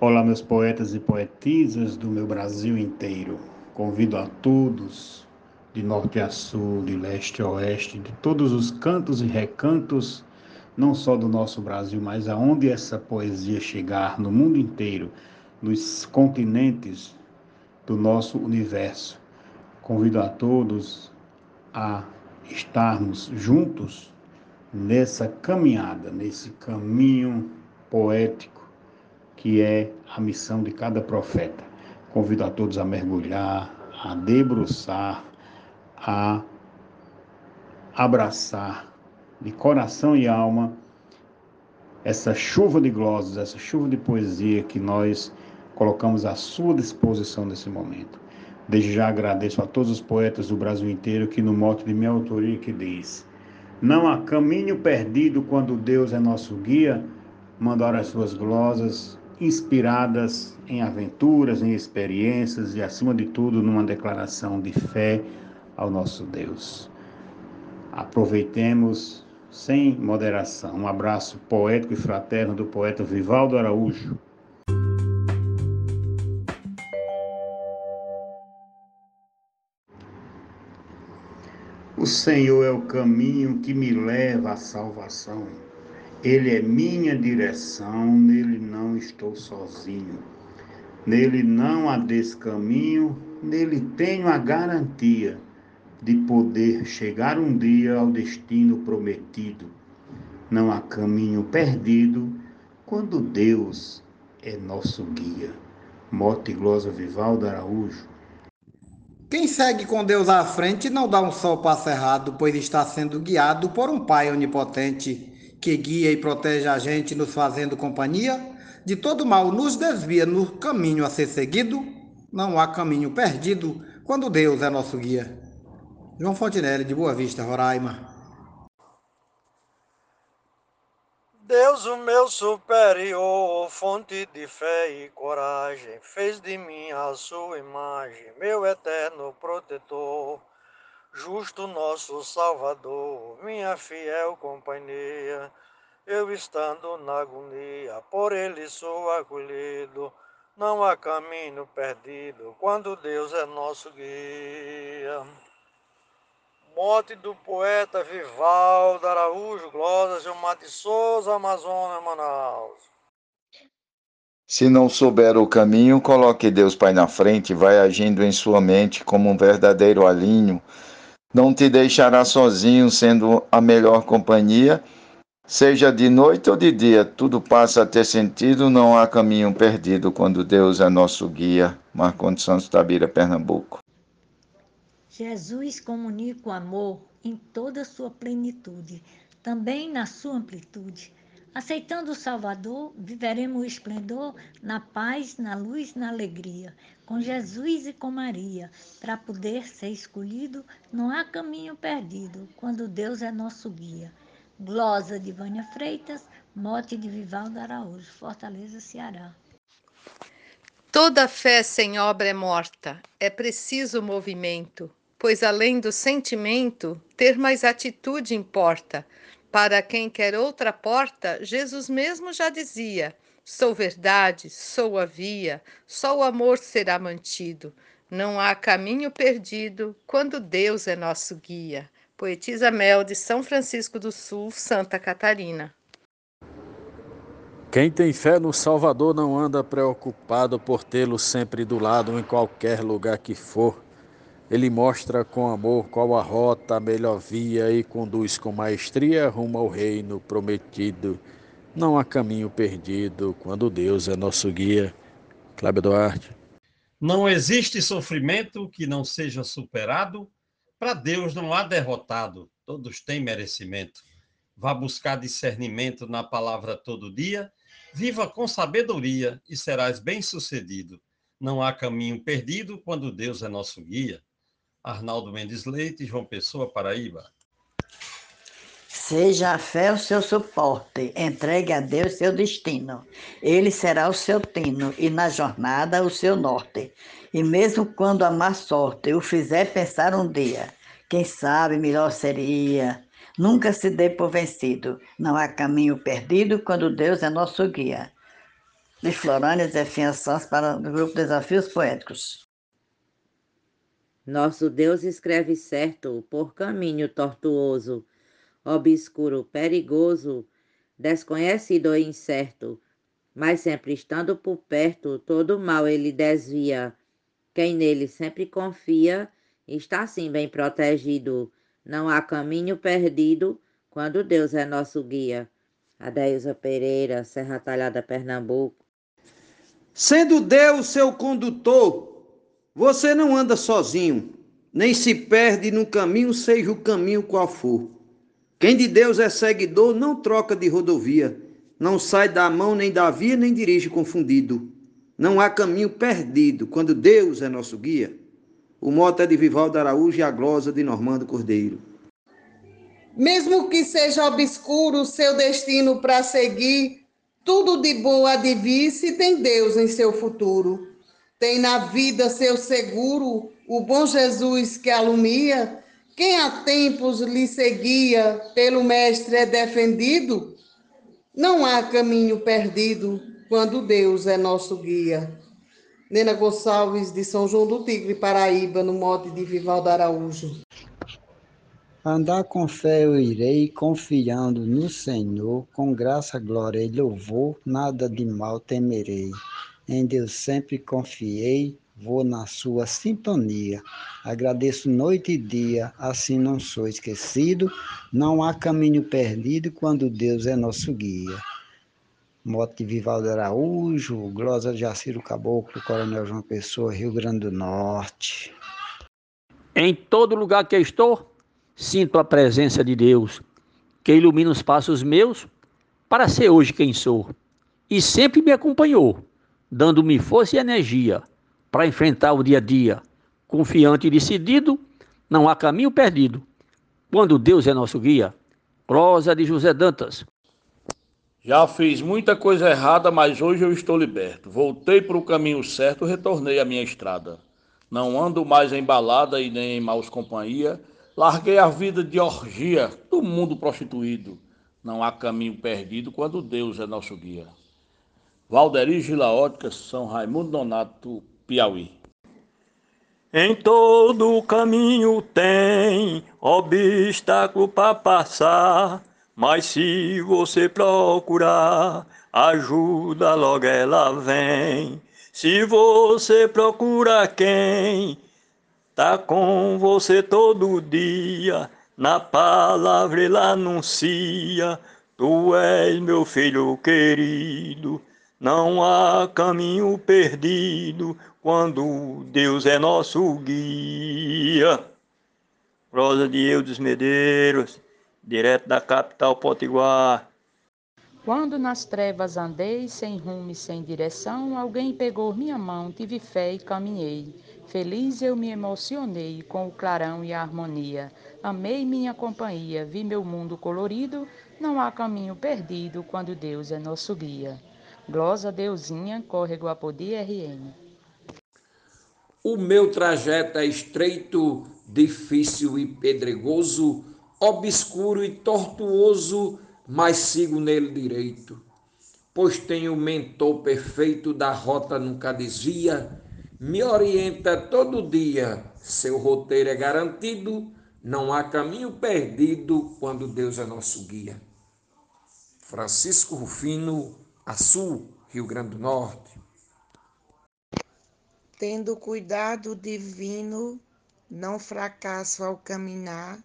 Olá, meus poetas e poetisas do meu Brasil inteiro. Convido a todos, de norte a sul, de leste a oeste, de todos os cantos e recantos, não só do nosso Brasil, mas aonde essa poesia chegar no mundo inteiro, nos continentes do nosso universo. Convido a todos a estarmos juntos nessa caminhada, nesse caminho poético que é a missão de cada profeta. Convido a todos a mergulhar, a debruçar, a abraçar de coração e alma essa chuva de glosas, essa chuva de poesia que nós colocamos à sua disposição nesse momento. Desde já agradeço a todos os poetas do Brasil inteiro que no mote de minha autoria que diz: Não há caminho perdido quando Deus é nosso guia, mandaram as suas glosas inspiradas em aventuras, em experiências e, acima de tudo, numa declaração de fé ao nosso Deus. Aproveitemos sem moderação. Um abraço poético e fraterno do poeta Vivaldo Araújo. O Senhor é o caminho que me leva à salvação. Ele é minha direção, nele não estou sozinho. Nele não há descaminho, nele tenho a garantia de poder chegar um dia ao destino prometido. Não há caminho perdido quando Deus é nosso guia. Mote Glosa Vivaldo Araújo. Quem segue com Deus à frente não dá um sol passo errado, pois está sendo guiado por um Pai onipotente que guia e protege a gente, nos fazendo companhia, de todo mal nos desvia no caminho a ser seguido, não há caminho perdido quando Deus é nosso guia. João Fontinelli, de Boa Vista, Roraima. Deus, o meu superior, fonte de fé e coragem, fez de mim a sua imagem, meu eterno protetor justo nosso Salvador, minha fiel companhia. Eu estando na agonia, por ele sou acolhido. Não há caminho perdido quando Deus é nosso guia. Morte do poeta Vivaldo Araújo Glória Gilmar de Souza, Amazonas, Manaus. Se não souber o caminho, coloque Deus Pai na frente, vai agindo em sua mente como um verdadeiro alinho não te deixará sozinho, sendo a melhor companhia. Seja de noite ou de dia, tudo passa a ter sentido, não há caminho perdido quando Deus é nosso guia. Marcondes Santos Tabira, Pernambuco. Jesus comunica o amor em toda a sua plenitude, também na sua amplitude. Aceitando o Salvador, viveremos o esplendor na paz, na luz, na alegria. Com Jesus e com Maria, para poder ser escolhido, não há caminho perdido, quando Deus é nosso guia. Glosa de Vânia Freitas, mote de Vivaldo Araújo, Fortaleza, Ceará. Toda fé sem obra é morta, é preciso movimento, pois além do sentimento, ter mais atitude importa. Para quem quer outra porta, Jesus mesmo já dizia: Sou verdade, sou a via, só o amor será mantido. Não há caminho perdido quando Deus é nosso guia. Poetisa Mel de São Francisco do Sul, Santa Catarina. Quem tem fé no Salvador não anda preocupado por tê-lo sempre do lado em qualquer lugar que for. Ele mostra com amor qual a rota, a melhor via e conduz com maestria rumo ao reino prometido. Não há caminho perdido quando Deus é nosso guia. Cláudio Duarte. Não existe sofrimento que não seja superado. Para Deus não há derrotado, todos têm merecimento. Vá buscar discernimento na palavra todo dia. Viva com sabedoria e serás bem-sucedido. Não há caminho perdido quando Deus é nosso guia. Arnaldo Mendes Leite, João Pessoa, Paraíba. Seja a fé o seu suporte, entregue a Deus seu destino. Ele será o seu tino e na jornada o seu norte. E mesmo quando a má sorte o fizer pensar um dia, quem sabe melhor seria. Nunca se dê por vencido, não há caminho perdido quando Deus é nosso guia. de Florânia Zefinha Santos para o grupo Desafios Poéticos. Nosso Deus escreve certo por caminho tortuoso, obscuro, perigoso, desconhecido e incerto, mas sempre estando por perto, todo mal ele desvia. Quem nele sempre confia, está assim bem protegido. Não há caminho perdido quando Deus é nosso guia. Adeilza Pereira, Serra Talhada, Pernambuco. Sendo Deus seu condutor, você não anda sozinho, nem se perde no caminho, seja o caminho qual for. Quem de Deus é seguidor não troca de rodovia, não sai da mão nem da via, nem dirige confundido. Não há caminho perdido quando Deus é nosso guia. O moto é de Vivaldo Araújo e a glosa de Normando Cordeiro. Mesmo que seja obscuro o seu destino para seguir, tudo de bom de vir se tem Deus em seu futuro. Tem na vida seu seguro o bom Jesus que alumia. Quem há tempos lhe seguia, pelo Mestre é defendido. Não há caminho perdido quando Deus é nosso guia. Nena Gonçalves, de São João do Tigre, Paraíba, no mote de Vivaldo Araújo. Andar com fé eu irei, confiando no Senhor, com graça, glória e louvor, nada de mal temerei. Em Deus sempre confiei, vou na sua sintonia. Agradeço noite e dia, assim não sou esquecido. Não há caminho perdido quando Deus é nosso guia. Mote de Vivaldo Araújo, Glosa de Jaciro Caboclo, Coronel João Pessoa, Rio Grande do Norte. Em todo lugar que estou, sinto a presença de Deus, que ilumina os passos meus para ser hoje quem sou. E sempre me acompanhou, dando-me força e energia para enfrentar o dia a dia. Confiante e decidido, não há caminho perdido. Quando Deus é nosso guia. Prosa de José Dantas. Já fiz muita coisa errada, mas hoje eu estou liberto. Voltei para o caminho certo, retornei à minha estrada. Não ando mais em balada e nem em maus companhia. Larguei a vida de orgia do mundo prostituído. Não há caminho perdido quando Deus é nosso guia. Valderi Gila Ótica, São Raimundo Donato, Piauí. Em todo caminho tem obstáculo para passar. Mas se você procurar, ajuda logo ela vem. Se você procura quem tá com você todo dia, na palavra ele anuncia, tu és meu filho querido. Não há caminho perdido quando Deus é nosso guia. Prosa de Eudes Medeiros direto da capital potiguar. Quando nas trevas andei, sem rumo e sem direção, alguém pegou minha mão, tive fé e caminhei. Feliz eu me emocionei com o clarão e a harmonia. Amei minha companhia, vi meu mundo colorido, não há caminho perdido quando Deus é nosso guia. Glosa Deusinha, Córrego Apodi RN. O meu trajeto é estreito, difícil e pedregoso, obscuro e tortuoso, mas sigo nele direito. Pois tenho o mentor perfeito da rota nunca desvia, me orienta todo dia, seu roteiro é garantido, não há caminho perdido quando Deus é nosso guia. Francisco Rufino, Açu, Rio Grande do Norte. Tendo cuidado divino, não fracasso ao caminhar,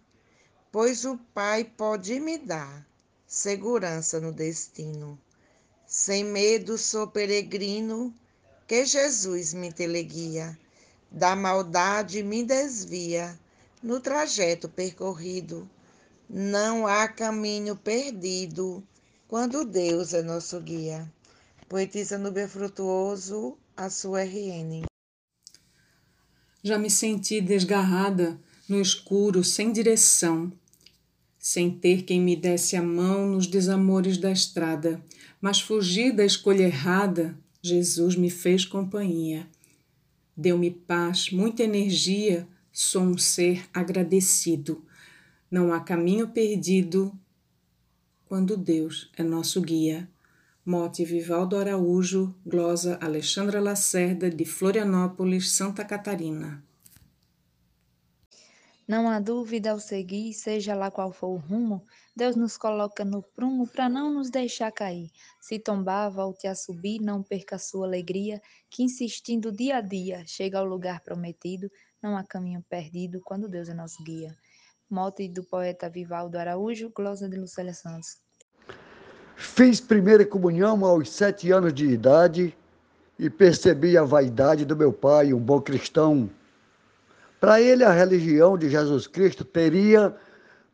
pois o Pai pode me dar segurança no destino. Sem medo sou peregrino, que Jesus me teleguia, da maldade me desvia no trajeto percorrido. Não há caminho perdido quando Deus é nosso guia. Poetisa Nubia Frutuoso, a sua RN. Já me senti desgarrada no escuro, sem direção sem ter quem me desse a mão nos desamores da estrada, mas fugi da escolha errada, Jesus me fez companhia. Deu-me paz, muita energia, sou um ser agradecido. Não há caminho perdido quando Deus é nosso guia. Mote Vivaldo Araújo, glosa Alexandra Lacerda, de Florianópolis, Santa Catarina. Não há dúvida ao seguir, seja lá qual for o rumo, Deus nos coloca no prumo para não nos deixar cair. Se tombar, volte a subir, não perca a sua alegria, que insistindo dia a dia, chega ao lugar prometido, não há caminho perdido quando Deus é nosso guia. Mote do poeta Vivaldo Araújo, glosa de Lucélia Santos. Fiz primeira comunhão aos sete anos de idade e percebi a vaidade do meu pai, um bom cristão. Para ele, a religião de Jesus Cristo teria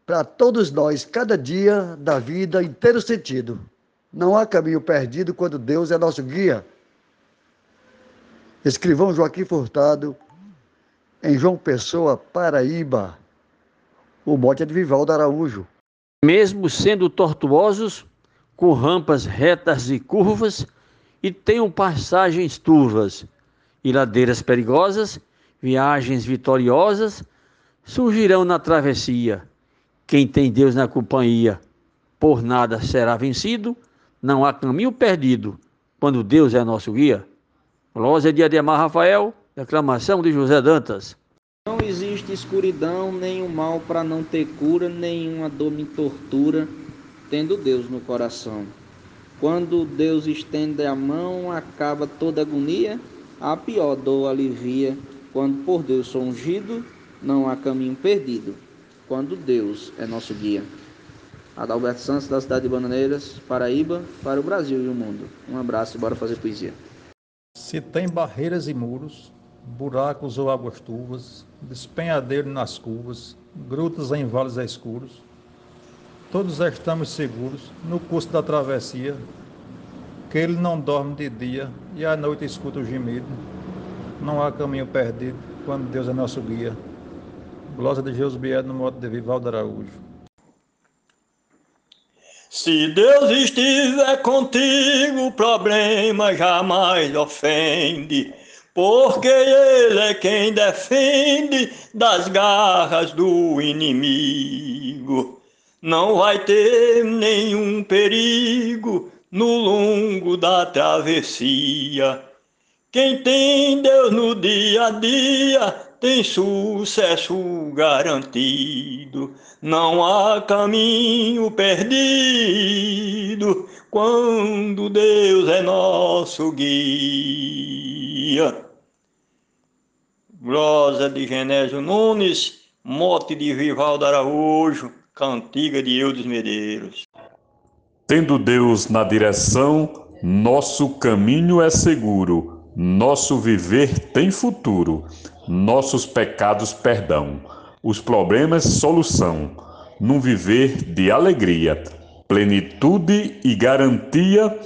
para todos nós, cada dia da vida, inteiro sentido. Não há caminho perdido quando Deus é nosso guia. Escrivão Joaquim Furtado, em João Pessoa, Paraíba. O mote é de Vivaldo Araújo. Mesmo sendo tortuosos, com rampas retas e curvas, e tenham passagens turvas e ladeiras perigosas, viagens vitoriosas surgirão na travessia. Quem tem Deus na companhia, por nada será vencido, não há caminho perdido, quando Deus é nosso guia. Glória de Ademar Rafael, declamação de José Dantas. Não existe escuridão, nem o mal para não ter cura, nenhuma dor me tortura tendo Deus no coração. Quando Deus estende a mão, acaba toda agonia, a pior dor alivia. Quando por Deus sou ungido, não há caminho perdido. Quando Deus é nosso guia. Adalberto Santos, da cidade de Bananeiras, Paraíba, para o Brasil e o mundo. Um abraço e bora fazer poesia. Se tem barreiras e muros, buracos ou águas turvas, despenhadeiro nas curvas, grutas em vales escuros, Todos estamos seguros no curso da travessia, que ele não dorme de dia e à noite escuta o gemido. Não há caminho perdido quando Deus é nosso guia. Glória de Jesus Bied no modo de Vivaldo Araújo. Se Deus estiver contigo, o problema jamais ofende, porque Ele é quem defende das garras do inimigo não vai ter nenhum perigo no longo da travessia. Quem tem Deus no dia a dia tem sucesso garantido. Não há caminho perdido quando Deus é nosso guia. Glosa de Genésio Nunes, mote de Vivaldo Araújo. Cantiga de Eudes Medeiros. Tendo Deus na direção, nosso caminho é seguro, nosso viver tem futuro, nossos pecados perdão, os problemas solução, num viver de alegria, plenitude e garantia,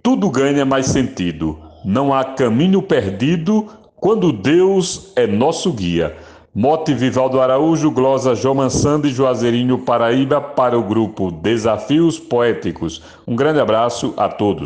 tudo ganha mais sentido. Não há caminho perdido quando Deus é nosso guia. Mote Vivaldo Araújo, glosa Sando e Juazeirinho Paraíba para o grupo Desafios Poéticos. Um grande abraço a todos.